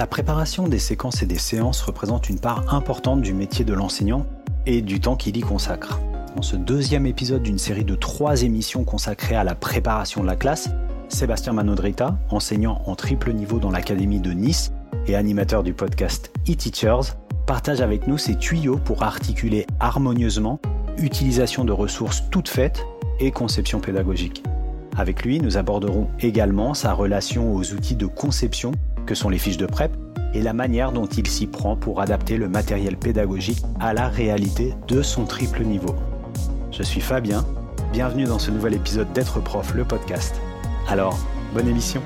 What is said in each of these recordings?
La préparation des séquences et des séances représente une part importante du métier de l'enseignant et du temps qu'il y consacre. Dans ce deuxième épisode d'une série de trois émissions consacrées à la préparation de la classe, Sébastien Manodrita, enseignant en triple niveau dans l'Académie de Nice et animateur du podcast e-Teachers, partage avec nous ses tuyaux pour articuler harmonieusement utilisation de ressources toutes faites et conception pédagogique. Avec lui, nous aborderons également sa relation aux outils de conception que sont les fiches de prep et la manière dont il s'y prend pour adapter le matériel pédagogique à la réalité de son triple niveau. Je suis Fabien, bienvenue dans ce nouvel épisode d'être prof, le podcast. Alors, bonne émission.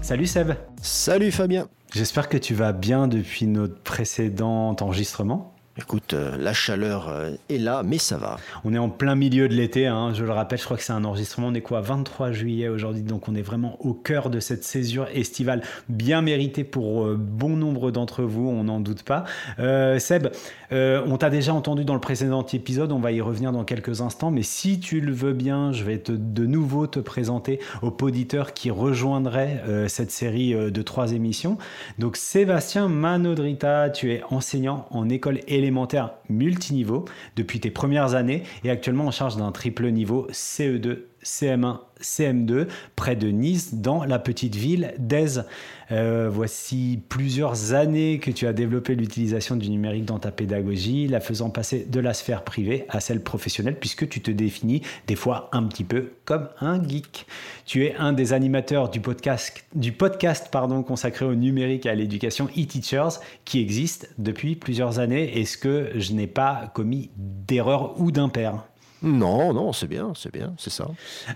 Salut Seb. Salut Fabien. J'espère que tu vas bien depuis notre précédent enregistrement. Écoute, euh, la chaleur euh, est là, mais ça va. On est en plein milieu de l'été, hein, je le rappelle, je crois que c'est un enregistrement. On est quoi 23 juillet aujourd'hui, donc on est vraiment au cœur de cette césure estivale bien méritée pour euh, bon nombre d'entre vous, on n'en doute pas. Seb, on t'a déjà entendu dans le précédent épisode, on va y revenir dans quelques instants, mais si tu le veux bien, je vais te, de nouveau te présenter aux auditeurs qui rejoindraient cette série de trois émissions. Donc Sébastien Manodrita, tu es enseignant en école élémentaire élémentaire multiniveau depuis tes premières années et actuellement en charge d'un triple niveau CE2, CM1, CM2 près de Nice dans la petite ville d'Aise. Euh, voici plusieurs années que tu as développé l'utilisation du numérique dans ta pédagogie, la faisant passer de la sphère privée à celle professionnelle, puisque tu te définis des fois un petit peu comme un geek. Tu es un des animateurs du podcast, du podcast pardon, consacré au numérique et à l'éducation e-teachers qui existe depuis plusieurs années. Est-ce que je n'ai pas commis d'erreur ou d'impair? Non, non, c'est bien, c'est bien, c'est ça.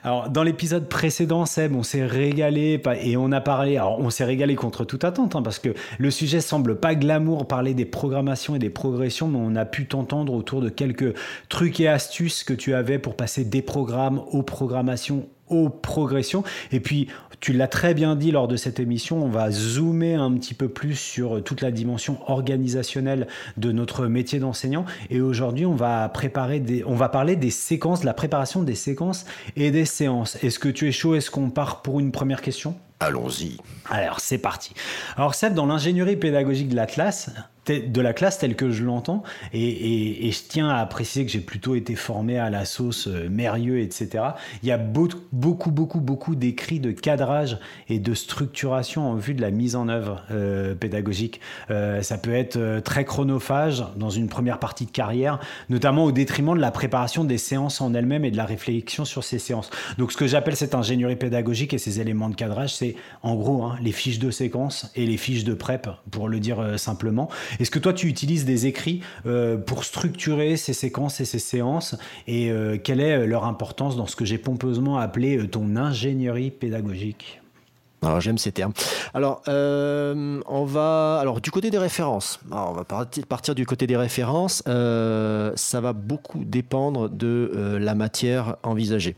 Alors, dans l'épisode précédent, Seb, on s'est régalé et on a parlé. Alors, on s'est régalé contre toute attente, hein, parce que le sujet semble pas glamour, parler des programmations et des progressions, mais on a pu t'entendre autour de quelques trucs et astuces que tu avais pour passer des programmes aux programmations aux progressions. Et puis, tu l'as très bien dit lors de cette émission, on va zoomer un petit peu plus sur toute la dimension organisationnelle de notre métier d'enseignant. Et aujourd'hui, on va préparer des, on va parler des séquences, de la préparation des séquences et des séances. Est-ce que tu es chaud? Est-ce qu'on part pour une première question? Allons-y. Alors, c'est parti. Alors, Seb, dans l'ingénierie pédagogique de l'Atlas, de la classe telle que je l'entends. Et, je tiens à préciser que j'ai plutôt été formé à la sauce euh, etc. Il y a beaucoup, beaucoup, beaucoup d'écrits de cadrage et de structuration en vue de la mise en œuvre euh, pédagogique. Euh, ça peut être très chronophage dans une première partie de carrière, notamment au détriment de la préparation des séances en elles-mêmes et de la réflexion sur ces séances. Donc ce que j'appelle cette ingénierie pédagogique et ces éléments de cadrage, c'est en gros hein, les fiches de séquence et les fiches de prep, pour le dire simplement. Est-ce que toi, tu utilises des écrits euh, pour structurer ces séquences et ces séances Et euh, quelle est euh, leur importance dans ce que j'ai pompeusement appelé ton ingénierie pédagogique? J'aime ces termes. Alors on va alors du côté des références. on va partir du côté des références. ça va beaucoup dépendre de la matière envisagée.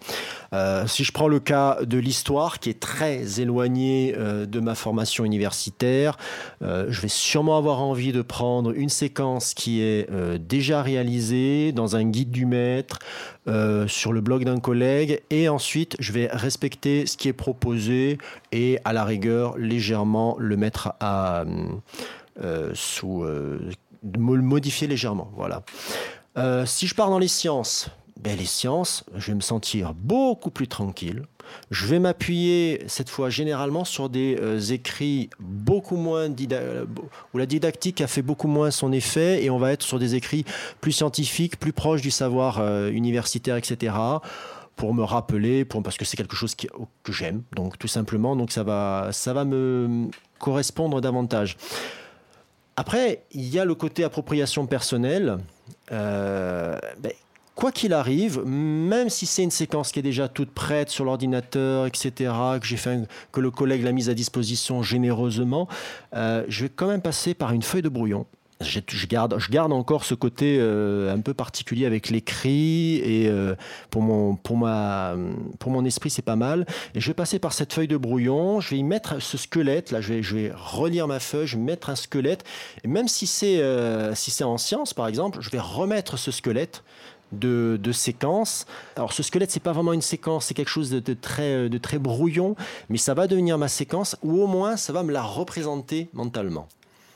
Euh, si je prends le cas de l'histoire, qui est très éloigné euh, de ma formation universitaire, euh, je vais sûrement avoir envie de prendre une séquence qui est déjà réalisée dans un guide du maître, sur le blog d'un collègue, et ensuite je vais respecter ce qui est proposé et à la rigueur légèrement le mettre à sous modifier légèrement. Voilà. si je pars dans les sciences, ben, les sciences, je vais me sentir beaucoup plus tranquille. Je vais m'appuyer cette fois généralement sur des euh, écrits beaucoup moins où la didactique a fait beaucoup moins son effet et on va être sur des écrits plus scientifiques, plus proches du savoir euh, universitaire, etc. Pour me rappeler, pour, parce que c'est quelque chose que j'aime, donc tout simplement, donc ça va, ça va me correspondre davantage. Après, il y a le côté appropriation personnelle. Euh, ben, quoi qu'il arrive, même si c'est une séquence qui est déjà toute prête sur l'ordinateur, etc., que j'ai fait, que le collègue l'a mise à disposition généreusement, euh, je vais quand même passer par une feuille de brouillon. Je, garde, encore ce côté euh, un peu particulier avec l'écrit et euh, pour, mon, esprit c'est pas mal. Et je vais passer par cette feuille de brouillon, je vais y mettre ce squelette, là je vais, relire ma feuille, je vais mettre un squelette. Et même si c'est en science par exemple, je vais remettre ce squelette de, séquence. Alors ce squelette, c'est pas vraiment une séquence, c'est quelque chose de, très, de très brouillon, mais ça va devenir ma séquence, ou au moins ça va me la représenter mentalement.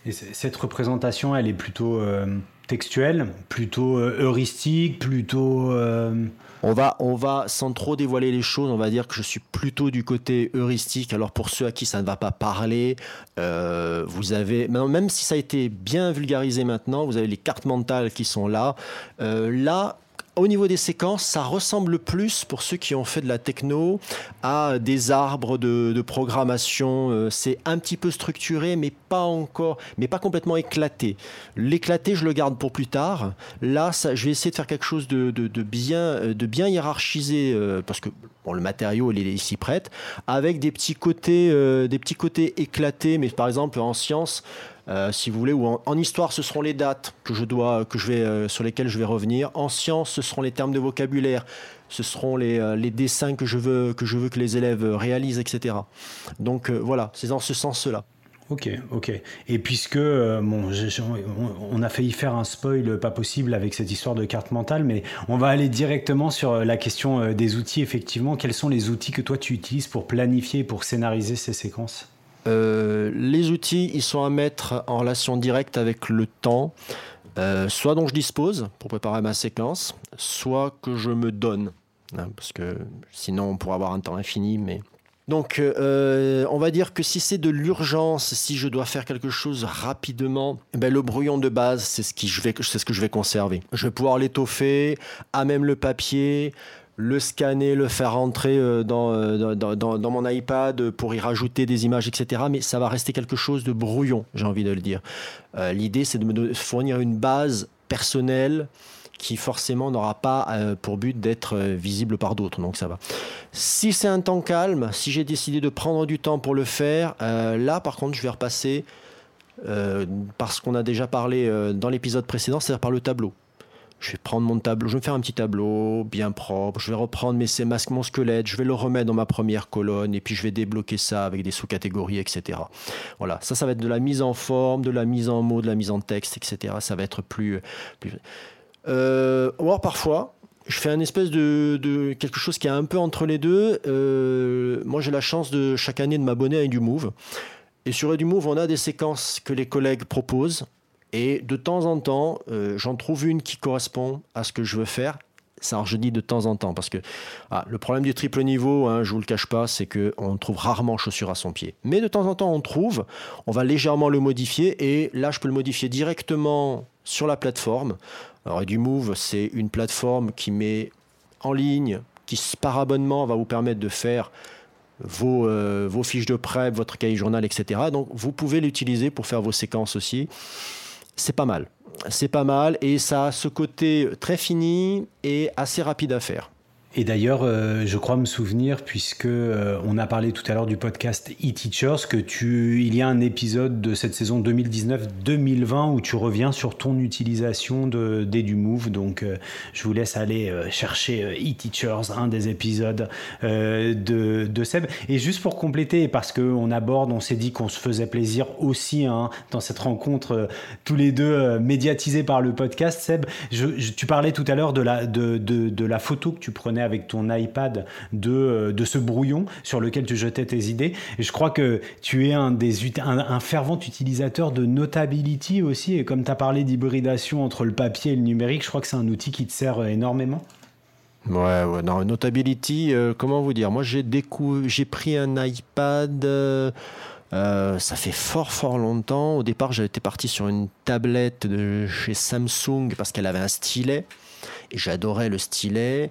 Et cette représentation, elle est plutôt euh, textuelle, plutôt euh, heuristique, plutôt... Euh, on va, on va, sans trop dévoiler les choses, on va dire que je suis plutôt du côté heuristique. Alors pour ceux à qui ça ne va pas parler, vous avez, même si ça a été bien vulgarisé maintenant, vous avez les cartes mentales qui sont là. là, au niveau des séquences, ça ressemble plus, pour ceux qui ont fait de la techno, à des arbres de, programmation. Euh, c'est un petit peu structuré, mais pas encore, mais pas complètement éclaté. L'éclaté, je le garde pour plus tard. Là, ça, je vais essayer de faire quelque chose de, bien, euh, de bien hiérarchisé, euh, parce que bon, le matériau, il est ici prête, avec des petits côtés, des petits côtés éclatés. Mais par exemple, en science, euh, si vous voulez, ou en, histoire, ce seront les dates que je dois, que je vais, euh, sur lesquelles je vais revenir. En science, ce seront les termes de vocabulaire, ce seront les, euh, les, dessins que je, veux, que je veux que les élèves réalisent, etc. Donc voilà, c'est dans ce sens-là. Ok, ok. Et puisque bon, on a failli faire un spoil pas possible avec cette histoire de carte mentale, mais on va aller directement sur la question des outils. Effectivement, quels sont les outils que toi tu utilises pour planifier, pour scénariser ces séquences? Euh, les outils, ils sont à mettre en relation directe avec le temps, euh, soit dont je dispose pour préparer ma séquence, soit que je me donne, hein, parce que sinon on pourrait avoir un temps infini, mais donc, euh, on va dire que si c'est de l'urgence, si je dois faire quelque chose rapidement, eh ben, le brouillon de base, c'est ce, ce que je vais conserver. Je vais pouvoir l'étoffer, à même le papier, le scanner, le faire rentrer euh, euh, dans, mon iPad pour y rajouter des images, etc. Mais ça va rester quelque chose de brouillon, j'ai envie de le dire. Euh, l'idée, c'est de me fournir une base personnelle qui forcément n'aura pas pour but d'être visible par d'autres. Donc ça va. Si c'est un temps calme, si j'ai décidé de prendre du temps pour le faire, là par contre je vais repasser parce qu'on a déjà parlé dans l'épisode précédent, c'est-à-dire par le tableau je vais prendre mon tableau, je vais me faire un petit tableau bien propre, je vais reprendre mes masques, mon squelette, je vais le remettre dans ma première colonne et puis je vais débloquer ça avec des sous-catégories, etc. Voilà, ça, ça va être de la mise en forme, de la mise en mots, de la mise en texte, etc. Ça va être plus. plus... Euh, alors parfois, je fais un espèce de, quelque chose qui est un peu entre les deux. Euh, moi, j'ai la chance de chaque année de m'abonner à EduMove. Et sur EduMove, on a des séquences que les collègues proposent et de temps en temps, euh, j'en trouve une qui correspond à ce que je veux faire. Ça, je dis de temps en temps, parce que ah, le problème du triple niveau, hein, je vous le cache pas, c'est qu'on trouve rarement chaussure à son pied. Mais de temps en temps, on trouve, on va légèrement le modifier, et là, je peux le modifier directement sur la plateforme. Alors, du Move, c'est une plateforme qui met en ligne, qui par abonnement va vous permettre de faire vos, euh, fiches de prêt, votre cahier journal, etc. Donc, vous pouvez l'utiliser pour faire vos séquences aussi c'est pas mal. C'est pas mal et ça a ce côté très fini et assez rapide à faire. Et d'ailleurs, euh, je crois me souvenir, puisque euh, on a parlé tout à l'heure du podcast e-teachers, que tu, il y a un épisode de cette saison 2019-2020 où tu reviens sur ton utilisation de d'EduMove. Donc, euh, je vous laisse aller chercher e-teachers, un des épisodes de, de Seb. Et juste pour compléter, parce qu'on aborde, on s'est dit qu'on se faisait plaisir aussi hein, dans cette rencontre, tous les deux médiatisés par le podcast. Seb, tu parlais tout à l'heure de la, de, de la photo que tu prenais avec ton iPad de, euh, de ce brouillon sur lequel tu jetais tes idées. Et je crois que tu es un, fervent utilisateur de Notability aussi. Et comme tu as parlé d'hybridation entre le papier et le numérique, je crois que c'est un outil qui te sert euh, énormément. Ouais, ouais, non, Notability, euh, comment vous dire? Moi, j'ai j'ai pris un iPad. ça fait fort fort longtemps. Au départ, j'étais parti sur une tablette de chez Samsung parce qu'elle avait un stylet. Et j'adorais le stylet.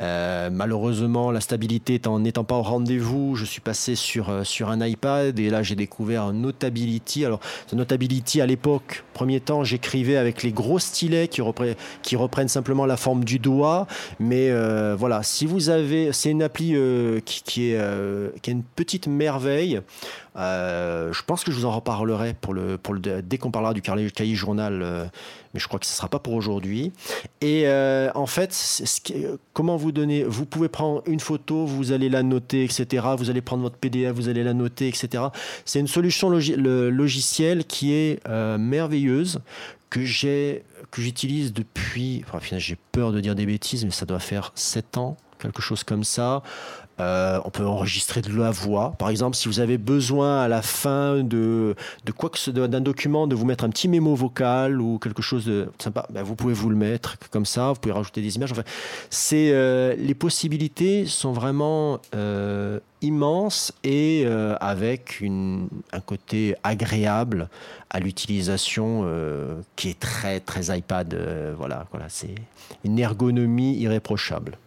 Euh, malheureusement, la stabilité n'étant pas au rendez-vous, je suis passé sur, euh, un iPad et là j'ai découvert Notability. Alors, Notability à l'époque, premier temps, j'écrivais avec les gros stylets qui, reprennent, simplement la forme du doigt. Mais euh, voilà, si vous avez, c'est une appli qui, qui, est, qui est une petite merveille. je pense que je vous en reparlerai pour le, pour le, dès qu'on parlera du cahier journal mais je crois que ce ne sera pas pour aujourd'hui. Et euh, en fait, comment vous donner Vous pouvez prendre une photo, vous allez la noter, etc. Vous allez prendre votre PDF, vous allez la noter, etc. C'est une solution logicielle qui est euh, merveilleuse que j'ai que j'utilise depuis, enfin, j'ai peur de dire des bêtises, mais ça doit faire 7 ans, quelque chose comme ça. Euh, on peut enregistrer de la voix. Par exemple, si vous avez besoin à la fin de, de quoi que ce d'un document, de vous mettre un petit mémo vocal ou quelque chose de sympa, ben vous pouvez vous le mettre comme ça. Vous pouvez rajouter des images. Enfin, c'est euh, les possibilités sont vraiment euh, immenses et avec une, un côté agréable à l'utilisation qui est très très iPad. voilà, voilà, c'est une ergonomie irréprochable.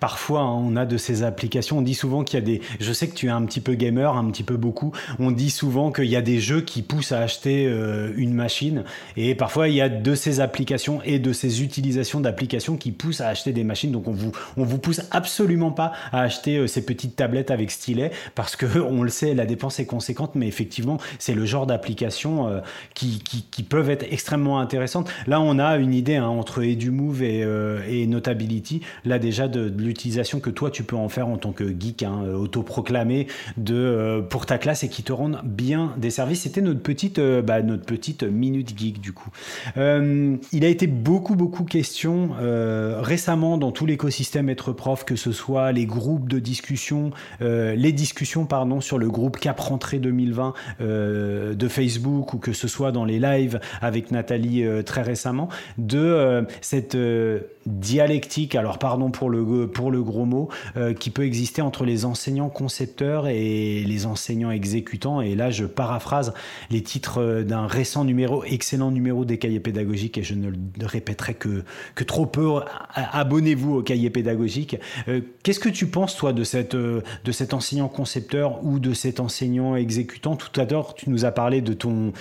Parfois, hein, on a de ces applications. On dit souvent qu'il y a des. Je sais que tu es un petit peu gamer, un petit peu beaucoup. On dit souvent qu'il y a des jeux qui poussent à acheter euh, une machine. Et parfois, il y a de ces applications et de ces utilisations d'applications qui poussent à acheter des machines. Donc, on vous, on vous pousse absolument pas à acheter euh, ces petites tablettes avec stylet parce que, on le sait, la dépense est conséquente. Mais effectivement, c'est le genre d'applications euh, qui, qui, peuvent être extrêmement intéressantes. Là, on a une idée hein, entre EduMove et, et Notability là déjà de, l'utilisation que toi tu peux en faire en tant que geek hein, euh, autoproclamé de, euh, pour ta classe et qui te rendent bien des services. C'était notre petite, euh, bah, notre petite minute geek du coup. il a été beaucoup beaucoup question récemment dans tout l'écosystème être prof, que ce soit les groupes de discussion, les discussions pardon sur le groupe Cap Rentrée 2020 de Facebook ou que ce soit dans les lives avec Nathalie très récemment, de cette dialectique, alors pardon pour le, pour le gros mot, euh, qui peut exister entre les enseignants concepteurs et les enseignants exécutants. Et là, je paraphrase les titres euh, d'un récent numéro, excellent numéro des cahiers pédagogiques, et je ne le répéterai que, que trop peu. Abonnez-vous aux cahiers pédagogiques. Euh, qu'est-ce que tu penses, toi, de, cette, de cet enseignant concepteur ou de cet enseignant exécutant? Tout à l'heure, tu nous as parlé de ton,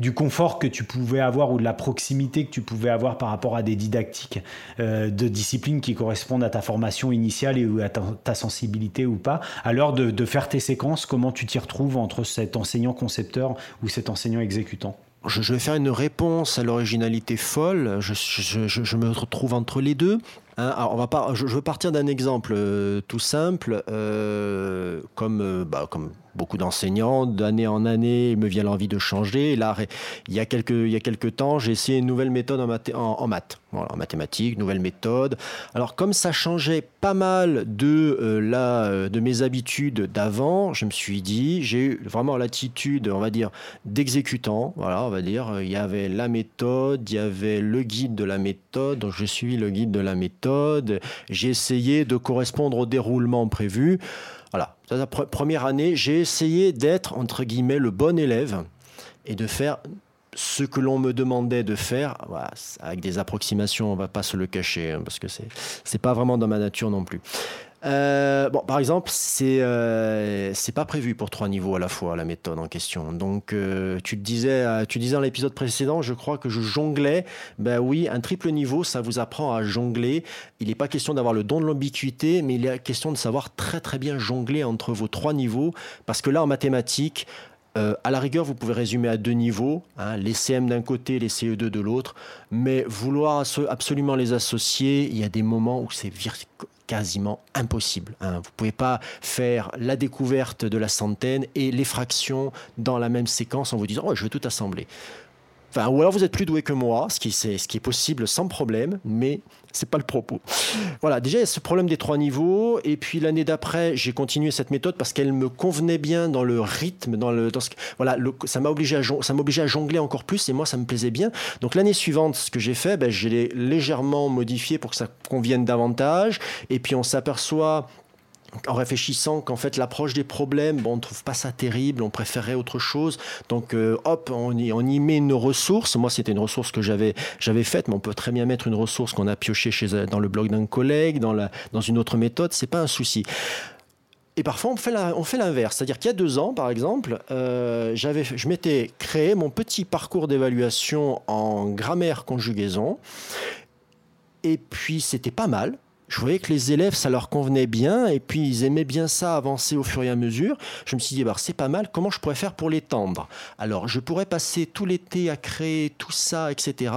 du confort que tu pouvais avoir ou de la proximité que tu pouvais avoir par rapport à des didactiques. Euh, de disciplines qui correspondent à ta formation initiale et à ta, sensibilité ou pas. Alors de, de faire tes séquences, comment tu t'y retrouves entre cet enseignant concepteur ou cet enseignant exécutant? Je, vais faire une réponse à l'originalité folle. Je, me retrouve entre les deux. Hein. alors on va je, veux partir d'un exemple euh, tout simple, euh, comme, bah, comme beaucoup d'enseignants, d'année en année, il me vient l'envie de changer. Là, il y a quelques, il y a temps, j'ai essayé une nouvelle méthode en, en, maths, voilà, en mathématiques, nouvelle méthode. Alors, comme ça changeait pas mal de, euh, la, euh, de mes habitudes d'avant, je me suis dit, j'ai eu vraiment l'attitude, on va dire, d'exécutant. Voilà, on va dire, il y avait la méthode, il y avait le guide de la méthode, donc je suis le guide de la méthode. J'ai essayé de correspondre au déroulement prévu. Voilà, la première année, j'ai essayé d'être, entre guillemets, le bon élève et de faire ce que l'on me demandait de faire, avec des approximations, on va pas se le cacher, hein, parce que c'est n'est pas vraiment dans ma nature non plus. Euh, bon, par exemple, c'est euh, c'est pas prévu pour trois niveaux à la fois la méthode en question. Donc, euh, tu disais, tu disais dans l'épisode précédent, je crois que je jonglais. Ben oui, un triple niveau, ça vous apprend à jongler. Il n'est pas question d'avoir le don de l'ambiguïté, mais il est question de savoir très très bien jongler entre vos trois niveaux, parce que là, en mathématiques, à la rigueur, vous pouvez résumer à deux niveaux, hein, les CM d'un côté, les CE2 de l'autre, mais vouloir absolument les associer, il y a des moments où c'est quasiment impossible. Hein. Vous ne pouvez pas faire la découverte de la centaine et les fractions dans la même séquence en vous disant oh, je vais tout assembler. Enfin, ou alors vous êtes plus doué que moi, ce qui, est, ce possible sans problème, mais c'est pas le propos. Voilà, déjà il y a ce problème des trois niveaux, et puis l'année d'après, j'ai continué cette méthode parce qu'elle me convenait bien dans le rythme, dans le, voilà, ça m'a obligé à ça m'obligeait à jongler encore plus, et moi ça me plaisait bien. Donc l'année suivante, ce que j'ai fait, ben, je l'ai légèrement modifié pour que ça convienne davantage, et puis on s'aperçoit en réfléchissant qu'en fait l'approche des problèmes, bon, on ne trouve pas ça terrible, on préférait autre chose. Donc euh, hop, on y, met une ressource. Moi, c'était une ressource que j'avais j'avais faite, mais on peut très bien mettre une ressource qu'on a piochée chez, dans le blog d'un collègue, dans, dans une autre méthode, c'est pas un souci. Et parfois, on fait, l'inverse. C'est-à-dire qu'il y a deux ans, par exemple, euh, j'avais, je m'étais créé mon petit parcours d'évaluation en grammaire-conjugaison. Et puis, c'était pas mal je voyais que les élèves, ça leur convenait bien, et puis ils aimaient bien ça avancer au fur et à mesure. Je me suis dit, bah, c'est pas mal, comment je pourrais faire pour l'étendre? Alors, je pourrais passer tout l'été à créer tout ça, etc.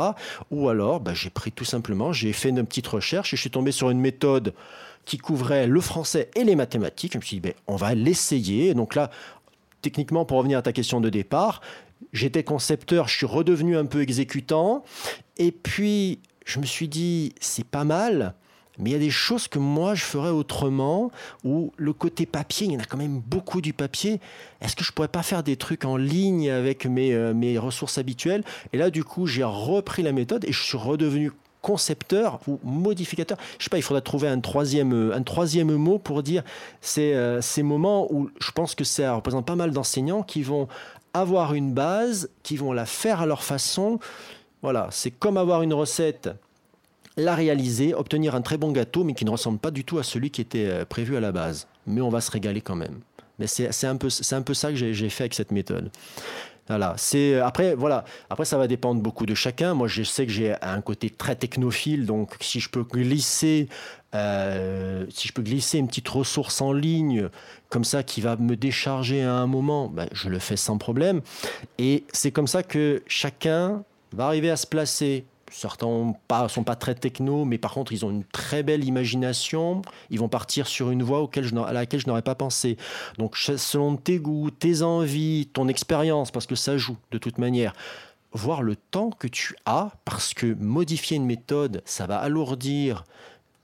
Ou alors, bah, j'ai pris tout simplement, j'ai fait une petite recherche et je suis tombé sur une méthode qui couvrait le français et les mathématiques. Je me suis dit, ben, on va l'essayer. Donc là, techniquement, pour revenir à ta question de départ, j'étais concepteur, je suis redevenu un peu exécutant. Et puis, je me suis dit, c'est pas mal, mais il y a des choses que moi je ferais autrement, où le côté papier, il y en a quand même beaucoup du papier. Est-ce que je pourrais pas faire des trucs en ligne avec mes, euh, mes ressources habituelles? Et là, du coup, j'ai repris la méthode et je suis redevenu concepteur ou modificateur. Je sais pas, il faudrait trouver un troisième, euh, un troisième mot pour dire euh, ces moments où je pense que ça représente pas mal d'enseignants qui vont avoir une base, qui vont la faire à leur façon. Voilà, c'est comme avoir une recette, la réaliser, obtenir un très bon gâteau, mais qui ne ressemble pas du tout à celui qui était euh, prévu à la base. Mais on va se régaler quand même. Mais c'est un, peu, un peu ça que j'ai fait avec cette méthode. Voilà. C'est après voilà. Après ça va dépendre beaucoup de chacun. Moi je sais que j'ai un côté très technophile, donc si je peux glisser, euh, si je peux glisser une petite ressource en ligne comme ça qui va me décharger à un moment, ben, je le fais sans problème. Et c'est comme ça que chacun va arriver à se placer Certains ne sont pas très techno, mais par contre, ils ont une très belle imagination. Ils vont partir sur une voie à laquelle je n'aurais pas pensé. Donc, selon tes goûts, tes envies, ton expérience, parce que ça joue de toute manière, voir le temps que tu as, parce que modifier une méthode, ça va alourdir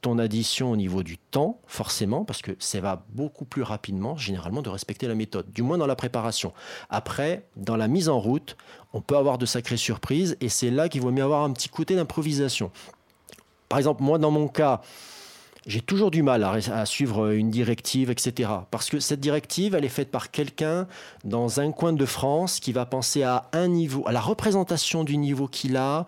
ton addition au niveau du temps, forcément, parce que ça va beaucoup plus rapidement, généralement, de respecter la méthode, du moins dans la préparation. Après, dans la mise en route, on peut avoir de sacrées surprises, et c'est là qu'il vaut mieux avoir un petit côté d'improvisation. Par exemple, moi, dans mon cas, j'ai toujours du mal à, suivre une directive, etc. Parce que cette directive, elle est faite par quelqu'un dans un coin de France qui va penser à un niveau, à la représentation du niveau qu'il a,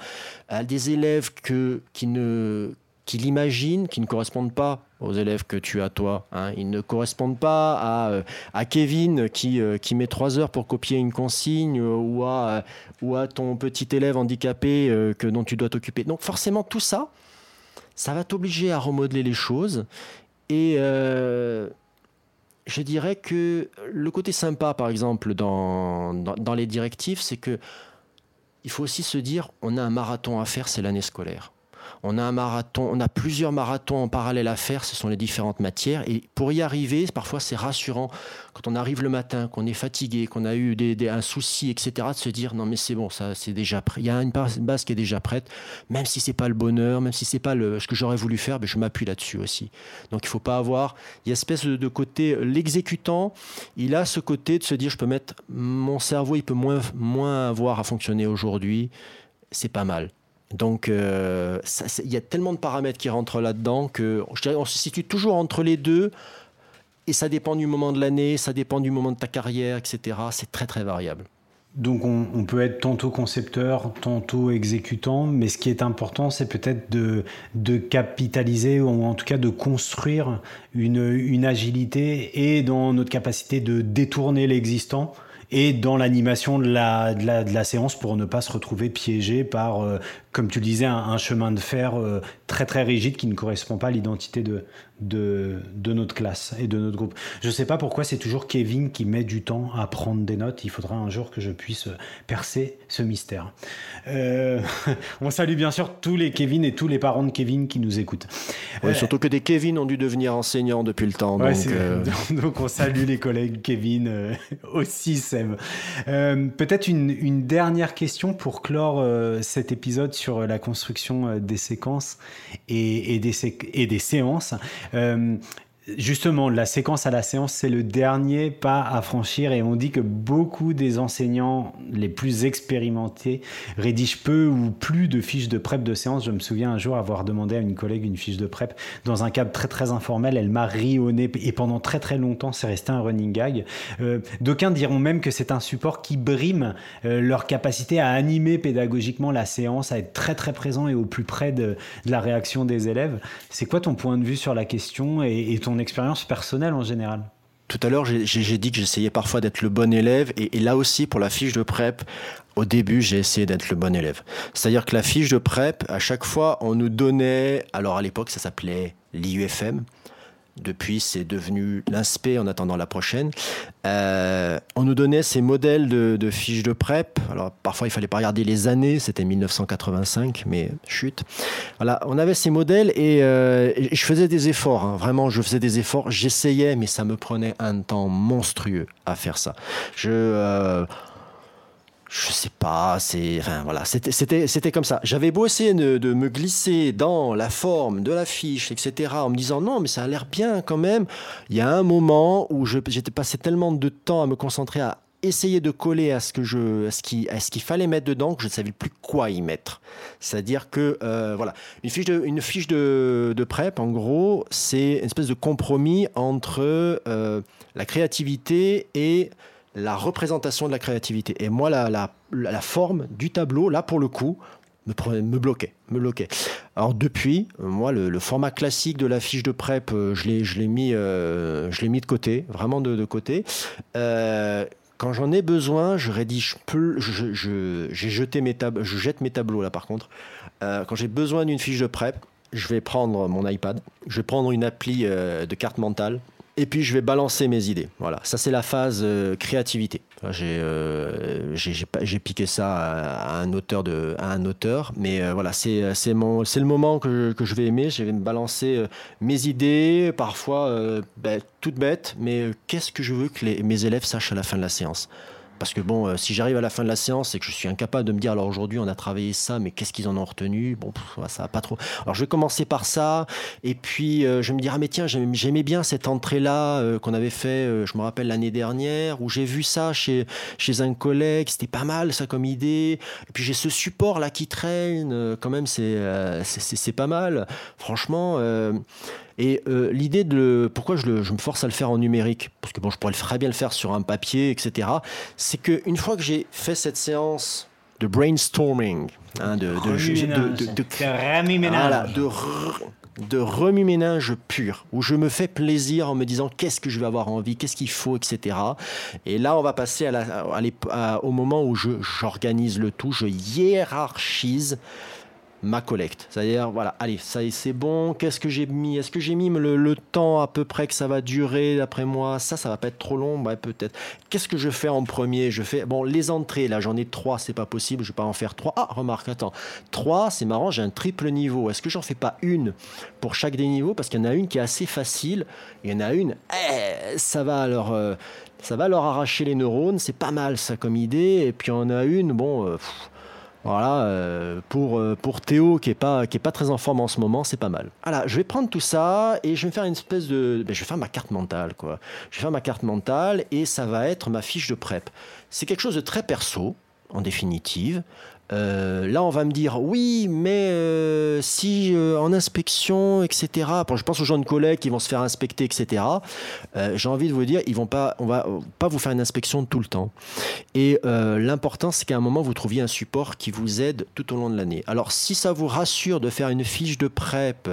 à des élèves que, qui ne qu'il imagine, qui ne correspondent pas aux élèves que tu as toi. Hein. Ils ne correspondent pas à, euh, à Kevin qui, euh, qui met trois heures pour copier une consigne euh, ou, à, ou à ton petit élève handicapé que, dont tu dois t'occuper. Donc forcément, tout ça, ça va t'obliger à remodeler les choses. Et je dirais que le côté sympa, par exemple, dans, dans, dans les directives, c'est que il faut aussi se dire, on a un marathon à faire, c'est l'année scolaire on a un marathon, on a plusieurs marathons en parallèle à faire, ce sont les différentes matières. Et pour y arriver, parfois c'est rassurant quand on arrive le matin, qu'on est fatigué, qu'on a eu un souci, etc., de se dire non mais c'est bon, ça c'est déjà prêt. Il y a une base qui est déjà prête, même si c'est pas le bonheur, même si c'est pas le, ce que j'aurais voulu faire, mais je m'appuie là-dessus aussi. Donc il faut pas avoir, il y a espèce de, côté, l'exécutant, il a ce côté de se dire je peux mettre mon cerveau, il peut moins avoir à fonctionner aujourd'hui, c'est pas mal. Donc, euh, il y a tellement de paramètres qui rentrent là-dedans que je on se situe toujours entre les deux. Et ça dépend du moment de l'année, ça dépend du moment de ta carrière, etc. C'est très, très variable. Donc on, peut être tantôt concepteur, tantôt exécutant, mais ce qui est important, c'est peut-être de, capitaliser ou en tout cas de construire une agilité et dans notre capacité de détourner l'existant et dans l'animation de la, de, la, de la, séance pour ne pas se retrouver piégé par, euh, comme tu le disais, un, chemin de fer euh, très très rigide qui ne correspond pas à l'identité de, de, de, notre classe et de notre groupe. Je ne sais pas pourquoi c'est toujours Kevin qui met du temps à prendre des notes. Il faudra un jour que je puisse percer ce mystère. Euh, on salue bien sûr tous les Kevin et tous les parents de Kevin qui nous écoutent. Euh, surtout que des Kevin ont dû devenir enseignants depuis le temps. donc, euh, donc, on salue les collègues Kevin aussi, Seb. Peut-être une, dernière question pour clore cet épisode sur la construction des séquences et des séances. Justement, la séquence à la séance, c'est le dernier pas à franchir et on dit que beaucoup des enseignants les plus expérimentés rédigent peu ou plus de fiches de prep de séance. Je me souviens un jour avoir demandé à une collègue une fiche de prep dans un cadre très très informel. Elle m'a ri au nez et pendant très très longtemps, c'est resté un running gag. Euh, d'aucuns diront même que c'est un support qui brime euh, leur capacité à animer pédagogiquement la séance, à être très très présent et au plus près de, la réaction des élèves. C'est quoi ton point de vue sur la question et ton expérience personnelle en général tout à l'heure, j'ai dit que j'essayais parfois d'être le bon élève. Et, là aussi, pour la fiche de prep, au début, j'ai essayé d'être le bon élève. C'est-à-dire que la fiche de prep, à chaque fois, on nous donnait, alors à l'époque, ça s'appelait l'IUFM. Depuis, c'est devenu l'INSPE en attendant la prochaine. Euh, on nous donnait ces modèles de, fiches de prep. Alors, parfois, il fallait pas regarder les années. C'était 1985, mais chute. Voilà, on avait ces modèles et, euh, je faisais des efforts. Hein. Vraiment, je faisais des efforts. J'essayais, mais ça me prenait un temps monstrueux à faire ça. Je, euh, je sais pas, c'est, enfin voilà, c'était, c'était, comme ça. J'avais beau essayer de, me glisser dans la forme de l'affiche, etc., en me disant non, mais ça a l'air bien quand même. Il y a un moment où j'étais passé tellement de temps à me concentrer à essayer de coller à ce que je, à ce qui, à ce qu'il fallait mettre dedans que je ne savais plus quoi y mettre. C'est-à-dire que euh, voilà, une fiche de, une fiche de prep, en gros, c'est une espèce de compromis entre euh, la créativité et la représentation de la créativité. Et moi, la, la, la forme du tableau, là pour le coup, me, me bloquait, me bloquait. Alors depuis, moi, le, format classique de la fiche de prep, euh, je l'ai, je l'ai mis, euh, je l'ai mis de côté, vraiment de, de côté. Euh, quand j'en ai besoin, je rédige. Je, j'ai jeté mes je jette mes tableaux là, par contre. quand j'ai besoin d'une fiche de prep, je vais prendre mon iPad, je vais prendre une appli de carte mentale et puis je vais balancer mes idées. Voilà, ça c'est la phase euh, créativité. Euh, j'ai piqué ça à, un auteur de, un auteur, mais euh, voilà, c'est le moment que, que, je vais aimer. Je vais me balancer mes idées, parfois ben, toutes bêtes, mais qu'est-ce que je veux que les, mes élèves sachent à la fin de la séance? Parce que bon, euh, si j'arrive à la fin de la séance et que je suis incapable de me dire, alors aujourd'hui on a travaillé ça, mais qu'est-ce qu'ils en ont retenu? Bon, ça va pas trop. Alors je vais commencer par ça, et puis euh, je vais me dire, ah mais tiens, j'aimais bien cette entrée-là euh, qu'on avait fait, je me rappelle l'année dernière, où j'ai vu ça chez, chez un collègue, c'était pas mal ça comme idée. Et puis j'ai ce support là qui traîne, quand même c'est c'est pas mal. Franchement. Et euh, l'idée de pourquoi je, me force à le faire en numérique, parce que bon, je pourrais très bien le faire sur un papier, etc. C'est qu'une fois que j'ai fait cette séance de brainstorming, hein, de, de, de, de, remue-ménage pur, où je me fais plaisir en me disant qu'est-ce que je vais avoir envie, qu'est-ce qu'il faut, etc. Et là, on va passer à la, au moment où j'organise le tout, je hiérarchise ma collecte. C'est-à-dire, voilà, allez, ça c'est bon, qu'est-ce que j'ai mis? Est-ce que j'ai mis le, temps à peu près que ça va durer d'après moi? Ça, ça va pas être trop long, ouais, peut-être. Qu'est-ce que je fais en premier? Je fais, bon, les entrées, là j'en ai trois, c'est pas possible, je vais pas en faire trois. Ah, remarque, attends, trois, c'est marrant, j'ai un triple niveau. Est-ce que j'en fais pas une pour chaque des niveaux? Parce qu'il y en a une qui est assez facile, il y en a une, eh, ça va alors... Euh, ça va leur arracher les neurones, c'est pas mal ça comme idée. Et puis on a une, bon, euh, voilà, euh, pour, euh, pour Théo qui est pas qui est pas très en forme en ce moment, c'est pas mal. Voilà, je vais prendre tout ça et je vais faire une espèce de, ben, je vais faire ma carte mentale quoi. Je vais faire ma carte mentale et ça va être ma fiche de prep. C'est quelque chose de très perso en définitive. Euh, là, on va me dire oui, mais euh, si euh, en inspection, etc. je pense aux jeunes collègues qui vont se faire inspecter, etc. J'ai envie de vous dire, ils vont pas, on va pas vous faire une inspection tout le temps. Et l'important, c'est qu'à un moment, vous trouviez un support qui vous aide tout au long de l'année. Alors, si ça vous rassure de faire une fiche de prep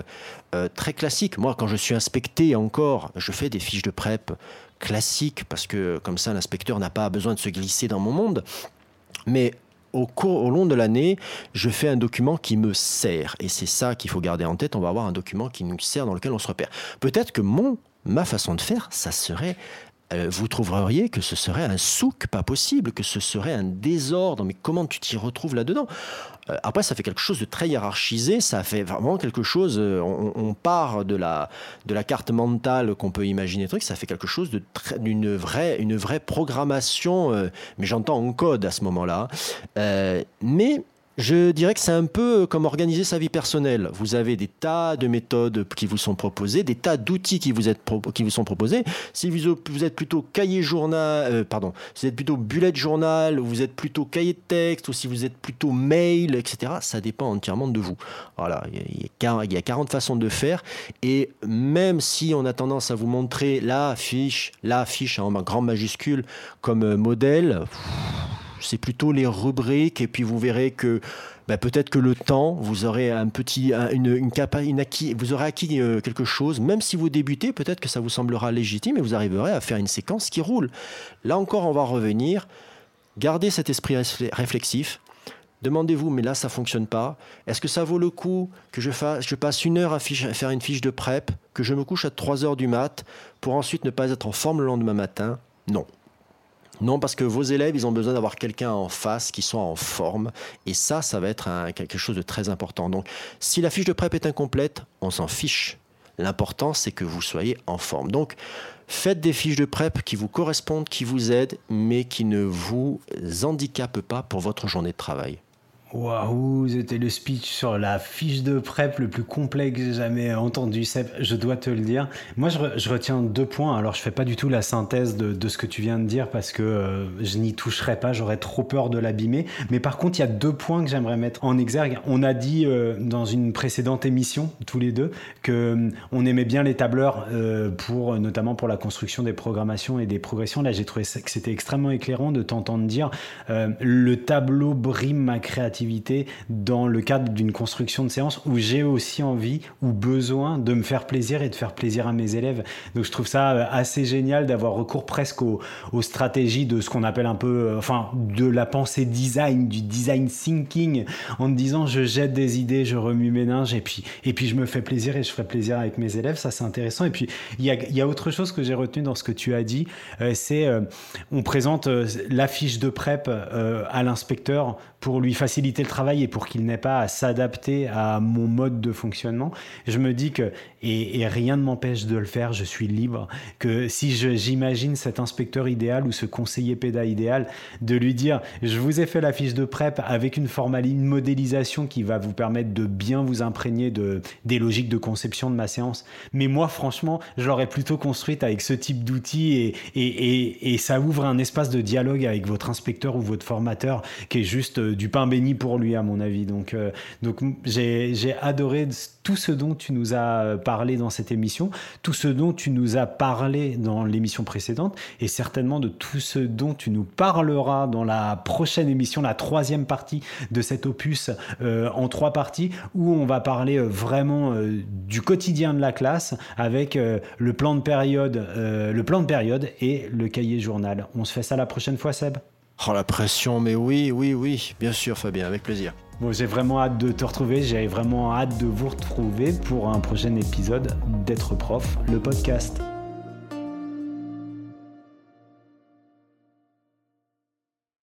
très classique, moi, quand je suis inspecté encore, je fais des fiches de prep classiques parce que comme ça, l'inspecteur n'a pas besoin de se glisser dans mon monde. Mais au, cours, au long de l'année, je fais un document qui me sert. Et c'est ça qu'il faut garder en tête. On va avoir un document qui nous sert, dans lequel on se repère. Peut-être que mon, ma façon de faire, ça serait vous trouveriez que ce serait un souk pas possible, que ce serait un désordre. Mais comment tu t'y retrouves là-dedans? Euh, Après, ça fait quelque chose de très hiérarchisé. Ça fait vraiment quelque chose. Euh, on, part de la, de la carte mentale qu'on peut imaginer. Truc, ça fait quelque chose d'une vraie, une vraie programmation. mais j'entends en code à ce moment-là. mais je dirais que c'est un peu comme organiser sa vie personnelle. Vous avez des tas de méthodes qui vous sont proposées, des tas d'outils qui, vous qui vous sont proposés. Si vous, êtes plutôt cahier journal, euh, pardon, si vous êtes plutôt bullet journal, ou vous êtes plutôt cahier de texte, ou si vous êtes plutôt mail, etc., ça dépend entièrement de vous. Voilà, il y a 40 façons de faire. Et même si on a tendance à vous montrer la fiche, la fiche en grand majuscule comme euh, modèle, c'est plutôt les rubriques et puis vous verrez que bah, peut-être que le temps, vous aurez un petit, une, acquis, vous aurez acquis euh, quelque chose, même si vous débutez, peut-être que ça vous semblera légitime et vous arriverez à faire une séquence qui roule. Là encore, on va revenir. Gardez cet esprit réflexif. Demandez-vous, mais là, ça fonctionne pas. Est-ce que ça vaut le coup que je, fasse, je passe une heure à, à, faire une fiche de prep, que je me couche à 3 heures du mat, pour ensuite ne pas être en forme le lendemain matin? Non. Non, parce que vos élèves, ils ont besoin d'avoir quelqu'un en face qui soit en forme. Et ça, ça va être quelque chose de très important. Donc, si la fiche de prep est incomplète, on s'en fiche. L'important, c'est que vous soyez en forme. Donc, Faites des fiches de prep qui vous correspondent, qui vous aident, mais qui ne vous handicapent pas pour votre journée de travail. Waouh, c'était le speech sur la fiche de prep le plus complet que j'ai jamais entendu, Seb, je dois te le dire. Moi, je, retiens deux points. Alors, je fais pas du tout la synthèse de, ce que tu viens de dire parce que euh, je n'y toucherai pas, j'aurais trop peur de l'abîmer. Mais par contre, il y a deux points que j'aimerais mettre en exergue. On a dit euh, dans une précédente émission, tous les deux, que euh, on aimait bien les tableurs pour, notamment pour la construction des programmations et des progressions. Là, j'ai trouvé que c'était extrêmement éclairant de t'entendre dire le tableau brime ma créativité dans le cadre d'une construction de séance où j'ai aussi envie ou besoin de me faire plaisir et de faire plaisir à mes élèves. Donc je trouve ça euh, assez génial d'avoir recours presque aux, stratégies de ce qu'on appelle un peu, euh, enfin, de la pensée design, du design thinking, en disant je jette des idées, je remue mes linges et puis, et puis je me fais plaisir et je ferai plaisir avec mes élèves. Ça, c'est intéressant. Et puis, il y a, autre chose que j'ai retenu dans ce que tu as dit, euh, c'est on présente la fiche de prep à l'inspecteur pour lui faciliter le travail et pour qu'il n'ait pas à s'adapter à mon mode de fonctionnement, je me dis que, et, rien ne m'empêche de le faire, je suis libre, que si j'imagine cet inspecteur idéal ou ce conseiller péda idéal, de lui dire, je vous ai fait la fiche de prep avec une formalité, une modélisation qui va vous permettre de bien vous imprégner de, des logiques de conception de ma séance. Mais moi, franchement, je l'aurais plutôt construite avec ce type d'outils et, et, et ça ouvre un espace de dialogue avec votre inspecteur ou votre formateur qui est juste euh, du pain béni pour lui, à mon avis. Donc, euh, donc j'ai adoré tout ce dont tu nous as parlé dans cette émission, tout ce dont tu nous as parlé dans l'émission précédente, et certainement de tout ce dont tu nous parleras dans la prochaine émission, la troisième partie de cet opus euh, en trois parties, où on va parler euh, vraiment du quotidien de la classe avec le plan de période, le plan de période et le cahier journal. On se fait ça la prochaine fois, Seb? Oh la pression, mais oui, oui, oui, bien sûr Fabien, avec plaisir. Bon, j'ai vraiment hâte de te retrouver, j'ai vraiment hâte de vous retrouver pour un prochain épisode d'être prof, le podcast.